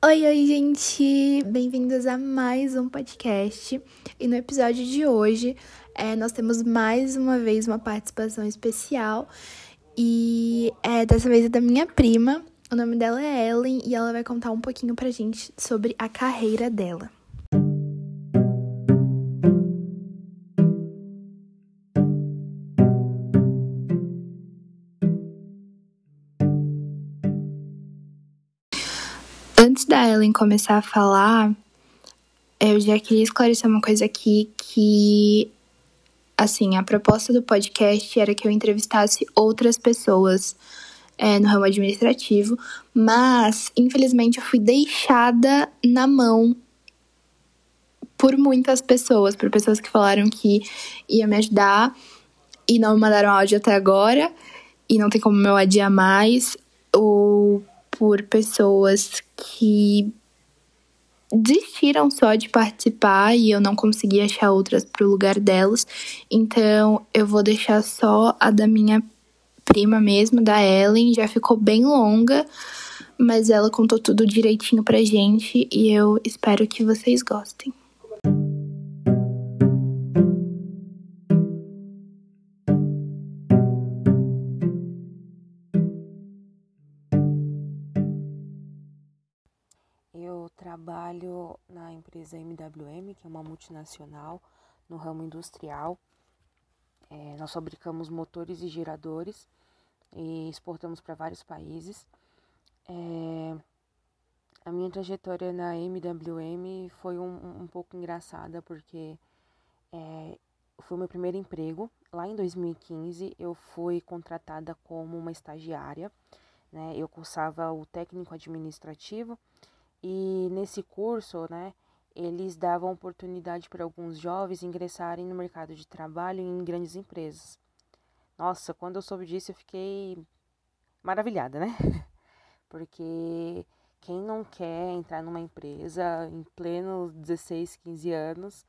Oi, oi, gente! Bem-vindos a mais um podcast. E no episódio de hoje, é, nós temos mais uma vez uma participação especial. E é, dessa vez é da minha prima. O nome dela é Ellen e ela vai contar um pouquinho pra gente sobre a carreira dela. Da Ellen começar a falar, eu já queria esclarecer uma coisa aqui que assim, a proposta do podcast era que eu entrevistasse outras pessoas é, no ramo administrativo, mas infelizmente eu fui deixada na mão por muitas pessoas, por pessoas que falaram que ia me ajudar e não me mandaram áudio até agora e não tem como eu adiar mais, ou por pessoas que desistiram só de participar e eu não consegui achar outras para o lugar delas. Então eu vou deixar só a da minha prima mesmo, da Ellen. Já ficou bem longa, mas ela contou tudo direitinho pra gente e eu espero que vocês gostem. Trabalho na empresa MWM, que é uma multinacional no ramo industrial. É, nós fabricamos motores e geradores e exportamos para vários países. É, a minha trajetória na MWM foi um, um pouco engraçada porque é, foi o meu primeiro emprego. Lá em 2015 eu fui contratada como uma estagiária. Né? Eu cursava o técnico administrativo e nesse curso, né, eles davam oportunidade para alguns jovens ingressarem no mercado de trabalho em grandes empresas. Nossa, quando eu soube disso, eu fiquei maravilhada, né? Porque quem não quer entrar numa empresa em pleno 16, 15 anos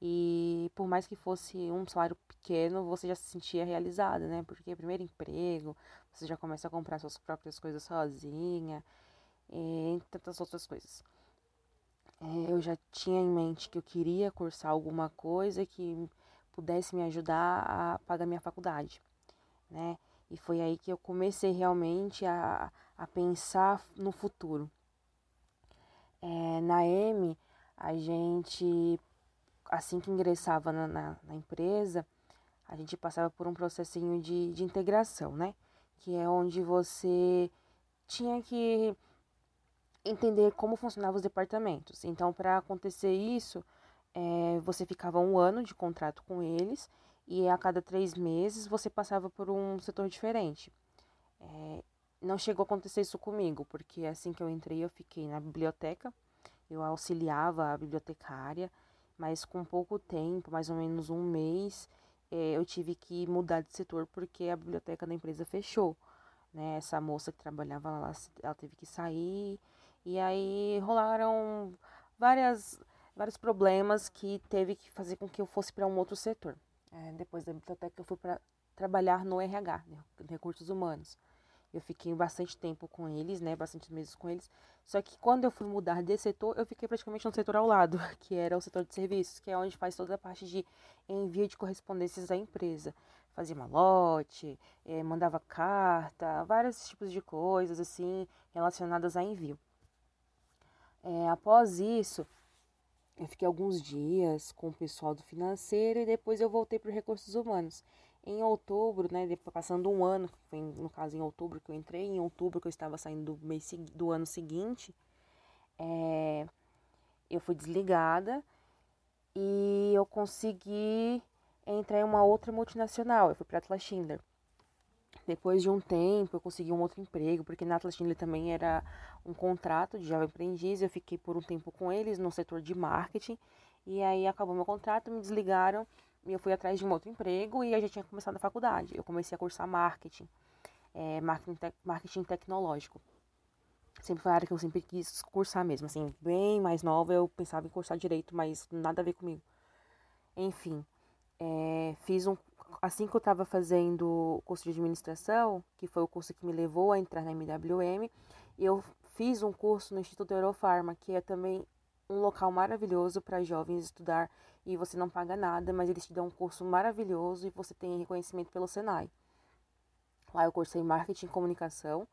e por mais que fosse um salário pequeno, você já se sentia realizada, né? Porque primeiro emprego, você já começa a comprar suas próprias coisas sozinha entre tantas outras coisas. É, eu já tinha em mente que eu queria cursar alguma coisa que pudesse me ajudar a pagar minha faculdade, né? E foi aí que eu comecei realmente a, a pensar no futuro. É, na M, a gente, assim que ingressava na, na, na, empresa, a gente passava por um processinho de, de integração, né? Que é onde você tinha que entender como funcionavam os departamentos. Então, para acontecer isso, é, você ficava um ano de contrato com eles e a cada três meses você passava por um setor diferente. É, não chegou a acontecer isso comigo, porque assim que eu entrei eu fiquei na biblioteca, eu auxiliava a bibliotecária, mas com pouco tempo, mais ou menos um mês, é, eu tive que mudar de setor porque a biblioteca da empresa fechou. Né? Essa moça que trabalhava lá, ela teve que sair e aí rolaram várias, vários problemas que teve que fazer com que eu fosse para um outro setor. É, depois da biblioteca eu fui para trabalhar no RH, né, Recursos Humanos. Eu fiquei bastante tempo com eles, né, bastante meses com eles. Só que quando eu fui mudar de setor, eu fiquei praticamente no setor ao lado, que era o setor de serviços, que é onde faz toda a parte de envio de correspondências da empresa. Fazia malote, eh, mandava carta, vários tipos de coisas assim relacionadas a envio. É, após isso, eu fiquei alguns dias com o pessoal do financeiro e depois eu voltei para os recursos humanos. Em outubro, né, passando um ano, foi no caso em outubro que eu entrei, em outubro que eu estava saindo do, mês, do ano seguinte, é, eu fui desligada e eu consegui entrar em uma outra multinacional. Eu fui para Atlas Schindler. Depois de um tempo, eu consegui um outro emprego, porque na Schindler também era um contrato de jovem aprendiz. Eu fiquei por um tempo com eles no setor de marketing. E aí acabou meu contrato, me desligaram e eu fui atrás de um outro emprego e eu já tinha começado a faculdade. Eu comecei a cursar marketing, é, marketing, te marketing tecnológico. Sempre foi a área que eu sempre quis cursar mesmo, assim, bem mais nova eu pensava em cursar direito, mas nada a ver comigo. Enfim, é, fiz um assim que eu estava fazendo o curso de administração, que foi o curso que me levou a entrar na MWM, eu fiz um curso no Instituto Eurofarma, que é também um local maravilhoso para jovens estudar e você não paga nada, mas eles te dão um curso maravilhoso e você tem reconhecimento pelo Senai. Lá eu cursei marketing e comunicação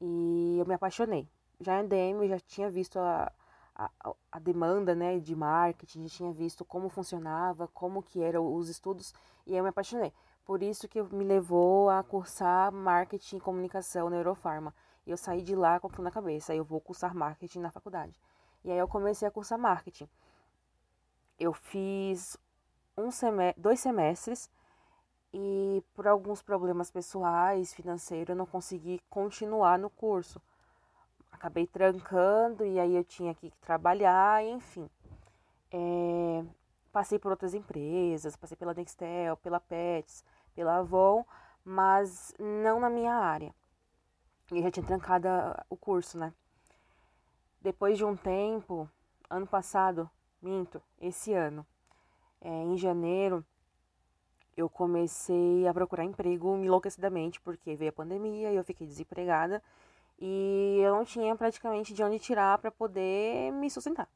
e eu me apaixonei. Já em DM eu já tinha visto a, a, a demanda né, de marketing, já tinha visto como funcionava, como que eram os estudos e eu me apaixonei. Por isso que me levou a cursar marketing e comunicação na Eurofarma. E eu saí de lá com aquilo na cabeça, eu vou cursar marketing na faculdade. E aí eu comecei a cursar marketing. Eu fiz um semestre, dois semestres e por alguns problemas pessoais, financeiros, eu não consegui continuar no curso. Acabei trancando e aí eu tinha que trabalhar, enfim. É, passei por outras empresas, passei pela Nextel, pela Pets, pela Avon, mas não na minha área. E já tinha trancado o curso, né? Depois de um tempo, ano passado, minto, esse ano, é, em janeiro, eu comecei a procurar emprego enlouquecidamente, porque veio a pandemia e eu fiquei desempregada e eu não tinha praticamente de onde tirar para poder me sustentar.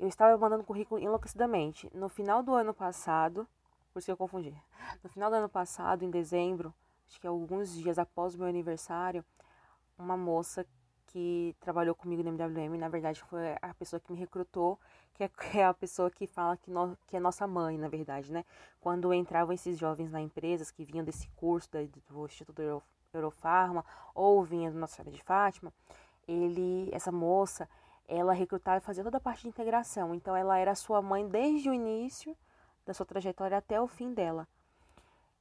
Eu estava mandando currículo enlouquecidamente. No final do ano passado, por isso que eu confundi. No final do ano passado, em dezembro, acho que alguns dias após o meu aniversário, uma moça que trabalhou comigo no MWM, na verdade foi a pessoa que me recrutou, que é, que é a pessoa que fala que, no, que é nossa mãe, na verdade, né? Quando entravam esses jovens na empresa, que vinham desse curso da, do Instituto Euro, Eurofarma, ou vinham do Nossa Senhora de Fátima, ele, essa moça, ela recrutava e fazia toda a parte de integração. Então, ela era sua mãe desde o início da sua trajetória até o fim dela.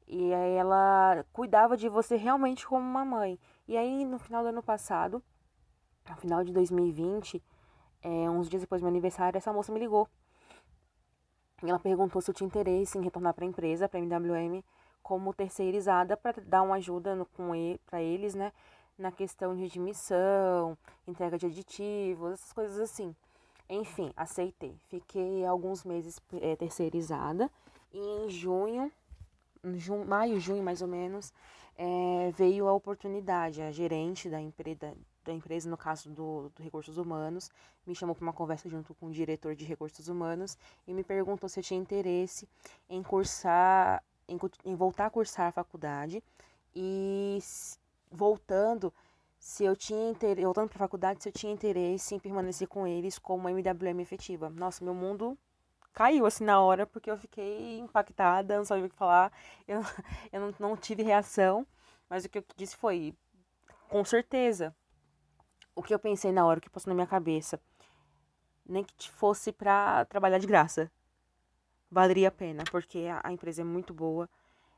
E aí ela cuidava de você realmente como uma mãe. E aí, no final do ano passado, no final de 2020, é, uns dias depois do meu aniversário, essa moça me ligou. Ela perguntou se eu tinha interesse em retornar para a empresa, para a MWM, como terceirizada, para dar uma ajuda com ele, para eles, né? Na questão de admissão, entrega de aditivos, essas coisas assim. Enfim, aceitei. Fiquei alguns meses é, terceirizada. E em junho, junho, maio, junho mais ou menos, é, veio a oportunidade. A gerente da empresa, da empresa, no caso do, do Recursos Humanos, me chamou para uma conversa junto com o diretor de Recursos Humanos e me perguntou se eu tinha interesse em cursar, em, em voltar a cursar a faculdade e voltando, se eu tinha interesse, voltando para a faculdade, se eu tinha interesse em permanecer com eles como MWM efetiva. Nossa, meu mundo caiu assim na hora, porque eu fiquei impactada, não sabia o que falar, eu, eu não, não tive reação, mas o que eu disse foi, com certeza, o que eu pensei na hora, o que passou na minha cabeça. Nem que fosse para trabalhar de graça. Valeria a pena, porque a, a, empresa é muito boa,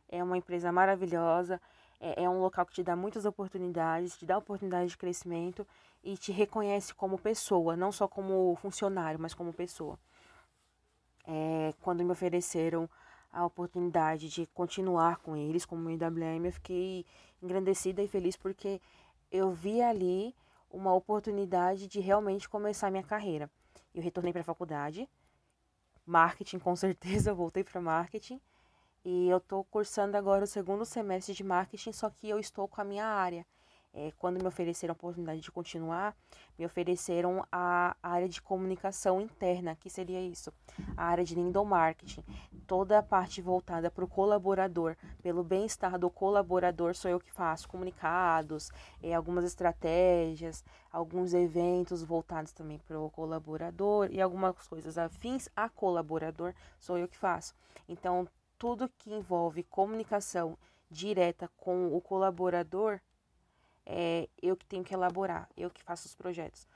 é uma empresa maravilhosa, é, é um local que te dá muitas oportunidades, te dá oportunidade de crescimento e te reconhece como pessoa, não só como funcionário, mas como pessoa. É, quando me ofereceram a oportunidade de continuar com eles como IWM, eu fiquei engrandecida e feliz porque eu vi ali uma oportunidade de realmente começar minha carreira. Eu retornei para a faculdade, marketing com certeza, voltei para marketing e eu estou cursando agora o segundo semestre de marketing, só que eu estou com a minha área. É, quando me ofereceram a oportunidade de continuar, me ofereceram a área de comunicação interna, que seria isso, a área de endomarketing. Toda a parte voltada para o colaborador, pelo bem-estar do colaborador, sou eu que faço comunicados, é, algumas estratégias, alguns eventos voltados também para o colaborador e algumas coisas afins a colaborador, sou eu que faço. Então, tudo que envolve comunicação direta com o colaborador é eu que tenho que elaborar, eu que faço os projetos.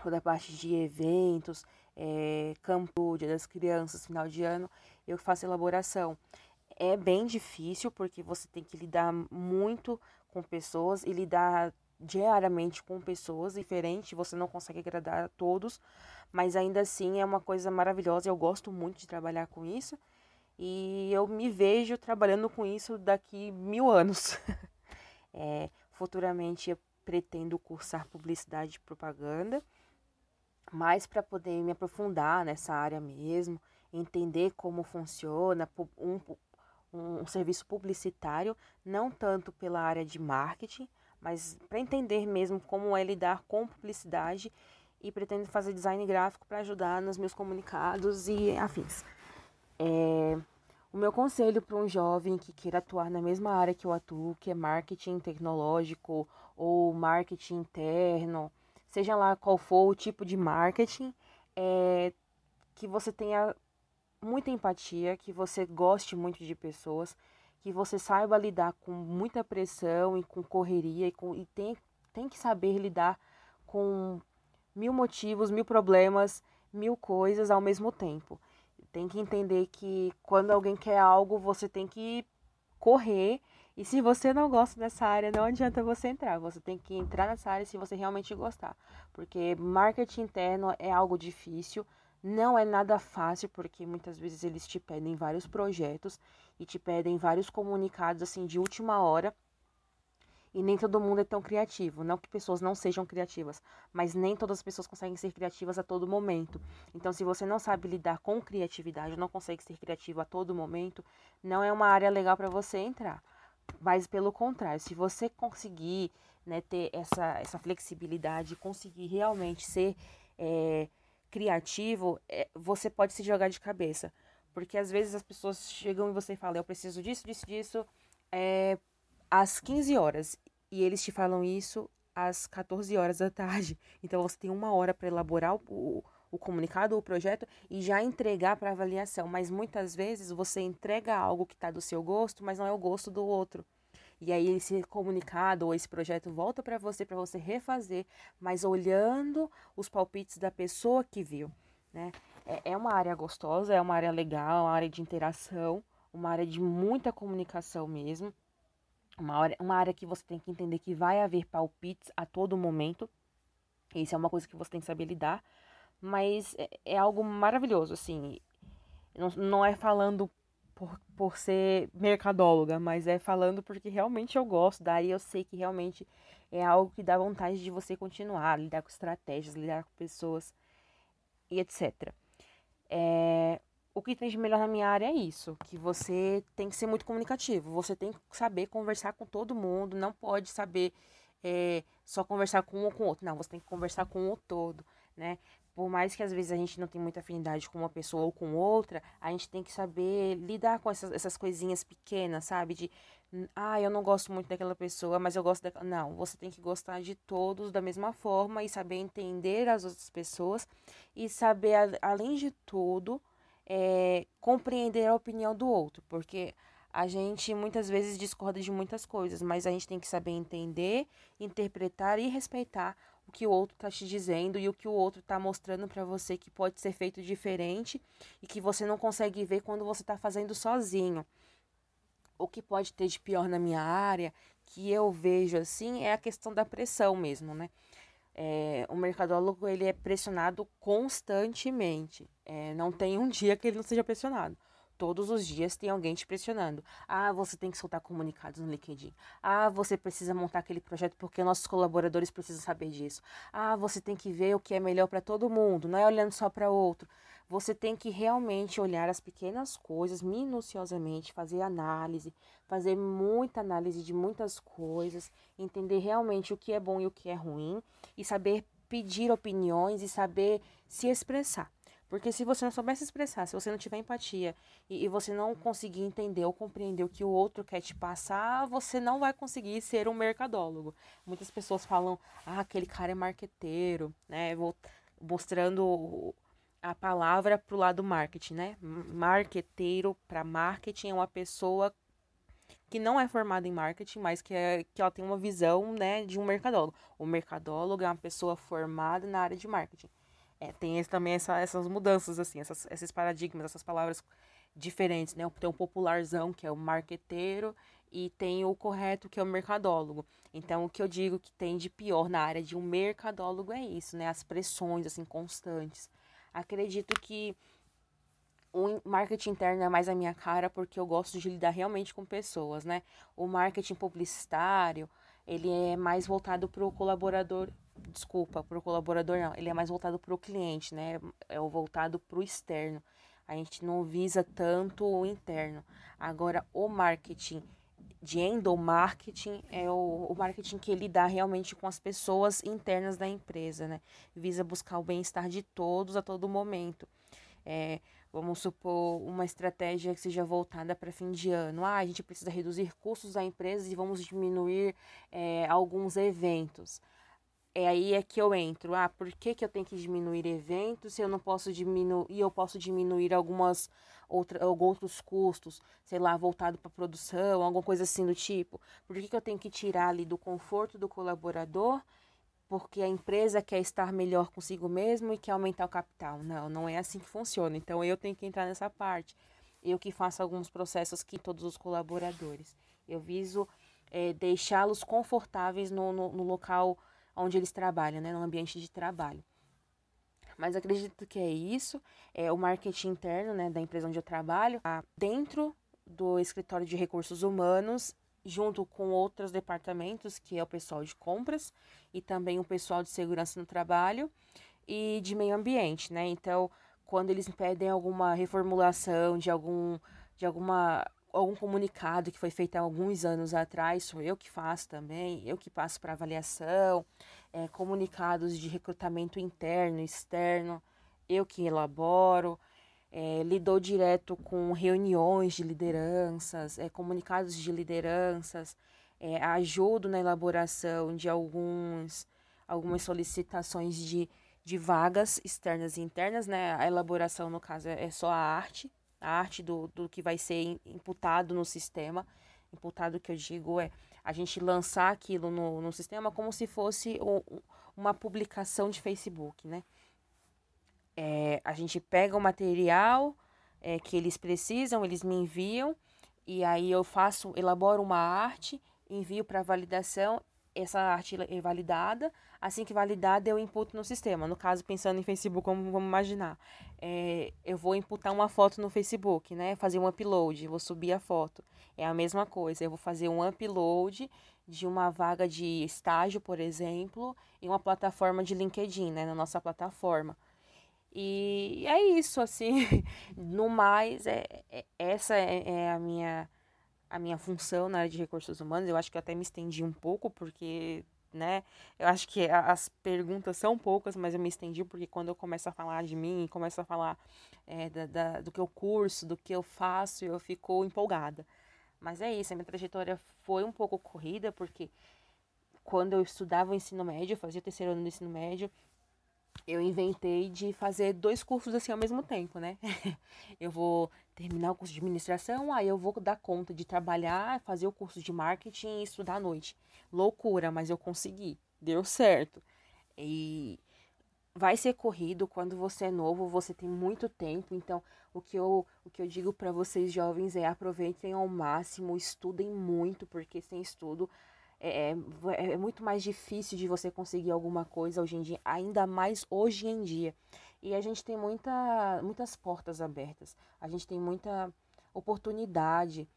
Toda a parte de eventos, é, campo, dia das crianças, final de ano, eu faço elaboração. É bem difícil porque você tem que lidar muito com pessoas e lidar diariamente com pessoas diferentes, você não consegue agradar a todos, mas ainda assim é uma coisa maravilhosa, eu gosto muito de trabalhar com isso e eu me vejo trabalhando com isso daqui mil anos. é, Futuramente eu pretendo cursar publicidade e propaganda, mais para poder me aprofundar nessa área mesmo, entender como funciona um, um, um serviço publicitário, não tanto pela área de marketing, mas para entender mesmo como é lidar com publicidade e pretendo fazer design gráfico para ajudar nos meus comunicados e afins. É, o meu conselho para um jovem que queira atuar na mesma área que eu atuo, que é marketing tecnológico ou marketing interno, seja lá qual for o tipo de marketing, é que você tenha muita empatia, que você goste muito de pessoas, que você saiba lidar com muita pressão e com correria e, com, e tem, tem que saber lidar com mil motivos, mil problemas, mil coisas ao mesmo tempo. Tem que entender que quando alguém quer algo, você tem que correr. E se você não gosta dessa área, não adianta você entrar. Você tem que entrar nessa área se você realmente gostar. Porque marketing interno é algo difícil. Não é nada fácil, porque muitas vezes eles te pedem vários projetos e te pedem vários comunicados assim de última hora. E nem todo mundo é tão criativo. Não que pessoas não sejam criativas, mas nem todas as pessoas conseguem ser criativas a todo momento. Então, se você não sabe lidar com criatividade, não consegue ser criativo a todo momento, não é uma área legal para você entrar. Mas pelo contrário, se você conseguir né, ter essa, essa flexibilidade, conseguir realmente ser é, criativo, é, você pode se jogar de cabeça. Porque às vezes as pessoas chegam e você fala, eu preciso disso, disso, disso, é, às 15 horas. E eles te falam isso às 14 horas da tarde. Então você tem uma hora para elaborar o, o, o comunicado ou o projeto e já entregar para avaliação. Mas muitas vezes você entrega algo que está do seu gosto, mas não é o gosto do outro. E aí esse comunicado ou esse projeto volta para você para você refazer, mas olhando os palpites da pessoa que viu, né? É, é uma área gostosa, é uma área legal, uma área de interação, uma área de muita comunicação mesmo. Uma área, uma área que você tem que entender que vai haver palpites a todo momento. Isso é uma coisa que você tem que saber lidar. Mas é, é algo maravilhoso, assim. Não, não é falando por, por ser mercadóloga, mas é falando porque realmente eu gosto da área eu sei que realmente é algo que dá vontade de você continuar, lidar com estratégias, lidar com pessoas e etc. É, o que tem de melhor na minha área é isso, que você tem que ser muito comunicativo, você tem que saber conversar com todo mundo, não pode saber é, só conversar com um ou com outro, não, você tem que conversar com o todo, né? por mais que às vezes a gente não tenha muita afinidade com uma pessoa ou com outra, a gente tem que saber lidar com essas, essas coisinhas pequenas, sabe? De, ah, eu não gosto muito daquela pessoa, mas eu gosto daquela. Não, você tem que gostar de todos da mesma forma e saber entender as outras pessoas e saber, além de tudo, é, compreender a opinião do outro, porque a gente muitas vezes discorda de muitas coisas, mas a gente tem que saber entender, interpretar e respeitar o que o outro está te dizendo e o que o outro está mostrando para você que pode ser feito diferente e que você não consegue ver quando você está fazendo sozinho. O que pode ter de pior na minha área, que eu vejo assim, é a questão da pressão mesmo, né? É, o mercadólogo ele é pressionado constantemente. É, não tem um dia que ele não seja pressionado. Todos os dias tem alguém te pressionando. Ah, você tem que soltar comunicados no LinkedIn. Ah, você precisa montar aquele projeto porque nossos colaboradores precisam saber disso. Ah, você tem que ver o que é melhor para todo mundo, não é olhando só para outro. Você tem que realmente olhar as pequenas coisas minuciosamente, fazer análise, fazer muita análise de muitas coisas, entender realmente o que é bom e o que é ruim e saber pedir opiniões e saber se expressar. Porque se você não souber se expressar, se você não tiver empatia e, e, você não conseguir entender ou compreender o que o outro quer te passar, você não vai conseguir ser um mercadólogo. Muitas pessoas falam, ah, aquele cara é marqueteiro, né? Mostrando a palavra pro lado marketing, né? Marqueteiro para marketing é uma pessoa que não é formada em marketing, mas que, é, que ela tem uma visão, né, de um mercadólogo. O mercadólogo é uma pessoa formada na área de marketing. É, tem esse, também essa, essas mudanças, assim, essas, esses paradigmas, essas palavras diferentes, né? Tem o popularzão, que é o marqueteiro, e tem o correto, que é o mercadólogo. Então, o que eu digo que tem de pior na área de um mercadólogo é isso, né? As pressões, assim, constantes. Acredito que o marketing interno é mais a minha cara, porque eu gosto de lidar realmente com pessoas, né? O marketing publicitário, ele é mais voltado para o colaborador desculpa, para o colaborador não, ele é mais voltado para o cliente, né? É o voltado para o externo. A gente não visa tanto o interno. Agora, o marketing de endomarketing é o, o marketing que ele dá realmente com as pessoas internas da empresa, né? Visa buscar o bem-estar de todos a todo momento. É, vamos supor uma estratégia que seja voltada para fim de ano. Ah, a gente precisa reduzir custos da empresa e vamos diminuir é, alguns eventos. É aí é que eu entro. Ah, por que, que eu tenho que diminuir eventos se eu não posso diminuir e eu posso diminuir algumas outra, outros custos, sei lá, voltado para produção, alguma coisa assim do tipo? Por que, que eu tenho que tirar ali do conforto do colaborador? Porque a empresa quer estar melhor consigo mesmo e quer aumentar o capital. Não, não é assim que funciona. Então eu tenho que entrar nessa parte. Eu que faço alguns processos que todos os colaboradores. Eu viso é, deixá-los confortáveis no, no, no local onde eles trabalham, né, no ambiente de trabalho. Mas acredito que é isso, é o marketing interno, né, da empresa onde eu trabalho, tá dentro do escritório de recursos humanos, junto com outros departamentos, que é o pessoal de compras e também o pessoal de segurança no trabalho e de meio ambiente, né? Então, quando eles pedem alguma reformulação de algum de alguma algum comunicado que foi feito há alguns anos atrás, sou eu que faço também, eu que passo para avaliação, é, comunicados de recrutamento interno, externo, eu que elaboro, é, lidou direto com reuniões de lideranças, é, comunicados de lideranças, é, ajudo na elaboração de alguns, algumas solicitações de, de vagas externas e internas, né? A elaboração, no caso, é, é só a arte, a arte do, do que vai ser imputado no sistema. Imputado que eu digo é a gente lançar aquilo no, no sistema como se fosse o, uma publicação de Facebook, né? É, a gente pega o material é, que eles precisam, eles me enviam, e aí eu faço, elaboro uma arte, envio para validação essa arte é validada. Assim que validada, eu imputo no sistema. No caso, pensando em Facebook, como vamos imaginar. É, eu vou imputar uma foto no Facebook, né? Fazer um upload, vou subir a foto. É a mesma coisa. Eu vou fazer um upload de uma vaga de estágio, por exemplo, em uma plataforma de LinkedIn, né? Na nossa plataforma. E é isso, assim. No mais, é, é essa é, é a minha a minha função na área de recursos humanos. Eu acho que eu até me estendi um pouco, porque, né? Eu acho que as perguntas são poucas, mas eu me estendi porque quando eu começo a falar de mim, começo a falar é, da, da, do que eu curso, do que eu faço, eu fico empolgada. Mas é isso, a minha trajetória foi um pouco corrida, porque quando eu estudava o ensino médio, fazia o terceiro ano do ensino médio, eu inventei de fazer dois cursos assim ao mesmo tempo, né? eu vou terminar o curso de administração, aí eu vou dar conta de trabalhar, fazer o curso de marketing e estudar à noite. Loucura, mas eu consegui. Deu certo. E vai ser corrido quando você é novo, você tem muito tempo, então o que eu, o que eu digo para vocês jovens é aproveitem ao máximo, estudem muito, porque sem estudo é, é, é muito mais difícil de você conseguir alguma coisa hoje em dia, ainda mais hoje em dia. E a gente tem muita, muitas portas abertas, a gente tem muita oportunidade.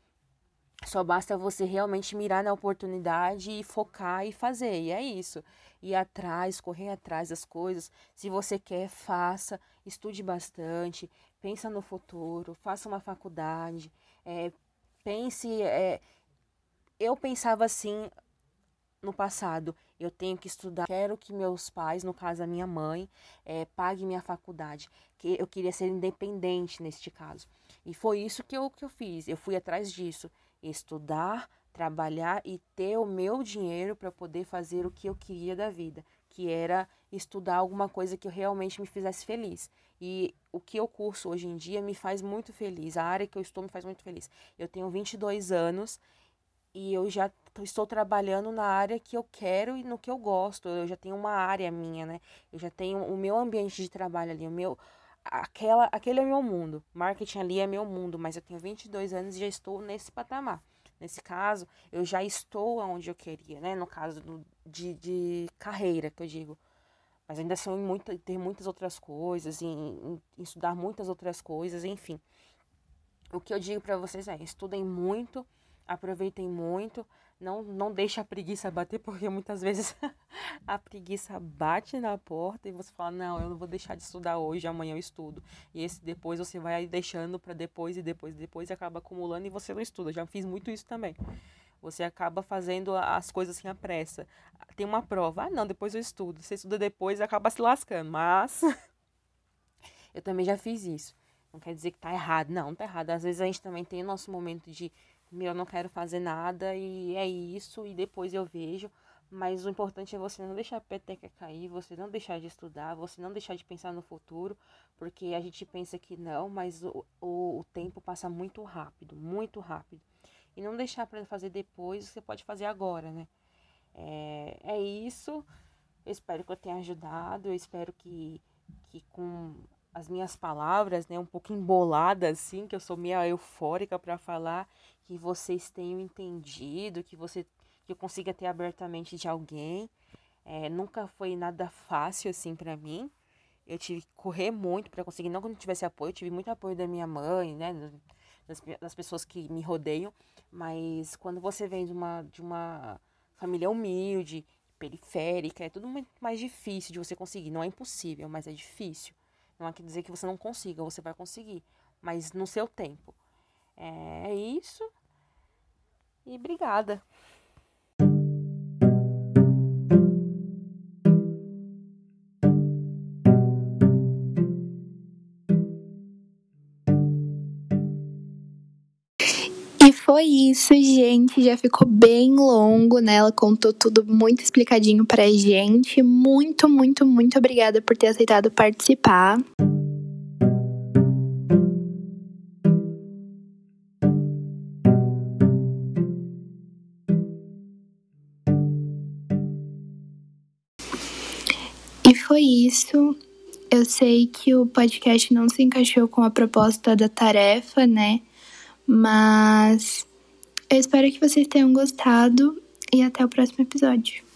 Só basta você realmente mirar na oportunidade e focar e fazer. E é isso. Ir atrás, correr atrás das coisas. Se você quer, faça. Estude bastante. Pensa no futuro. Faça uma faculdade. É, pense. É, eu pensava assim no passado, eu tenho que estudar, quero que meus pais, no caso a minha mãe, é, pague minha faculdade, que eu queria ser independente neste caso. E foi isso que eu, que eu fiz, eu fui atrás disso, estudar, trabalhar e ter o meu dinheiro para poder fazer o que eu queria da vida, que era estudar alguma coisa que realmente me fizesse feliz. E o que eu curso hoje em dia me faz muito feliz, a área que eu estou me faz muito feliz. Eu tenho 22 anos e eu já estou trabalhando na área que eu quero e no que eu gosto. Eu já tenho uma área minha, né? Eu já tenho o meu ambiente de trabalho ali, o meu aquela aquele é meu mundo. Marketing ali é meu mundo, mas eu tenho 22 anos e já estou nesse patamar. Nesse caso, eu já estou onde eu queria, né? No caso do, de, de carreira, que eu digo. Mas ainda são em muita, ter muitas outras coisas, em, em, em estudar muitas outras coisas, enfim. O que eu digo para vocês é, estudem muito, aproveitem muito, não, não deixe a preguiça bater, porque muitas vezes a preguiça bate na porta e você fala, não, eu não vou deixar de estudar hoje, amanhã eu estudo. E esse depois você vai deixando para depois e depois e depois e acaba acumulando e você não estuda. Já fiz muito isso também. Você acaba fazendo as coisas assim à pressa. Tem uma prova, ah, não, depois eu estudo. Você estuda depois acaba se lascando. Mas eu também já fiz isso. Não quer dizer que tá errado. Não, não tá errado. Às vezes a gente também tem o nosso momento de, eu não quero fazer nada e é isso, e depois eu vejo. Mas o importante é você não deixar a peteca cair, você não deixar de estudar, você não deixar de pensar no futuro, porque a gente pensa que não, mas o, o, o tempo passa muito rápido, muito rápido. E não deixar para fazer depois, você pode fazer agora, né? É, é isso. Eu espero que eu tenha ajudado, eu espero que, que com as minhas palavras, né, um pouco emboladas assim, que eu sou meio eufórica para falar, que vocês tenham entendido, que você que eu consiga ter abertamente de alguém. É, nunca foi nada fácil assim para mim. Eu tive que correr muito para conseguir, não que não tivesse apoio, eu tive muito apoio da minha mãe, né, das, das pessoas que me rodeiam, mas quando você vem de uma de uma família humilde, periférica, é tudo muito mais difícil de você conseguir. Não é impossível, mas é difícil. Não é quer dizer que você não consiga, você vai conseguir, mas no seu tempo. É, é isso. E obrigada. Foi isso, gente. Já ficou bem longo, né? Ela contou tudo muito explicadinho pra gente. Muito, muito, muito obrigada por ter aceitado participar. E foi isso. Eu sei que o podcast não se encaixou com a proposta da tarefa, né? Mas eu espero que vocês tenham gostado e até o próximo episódio.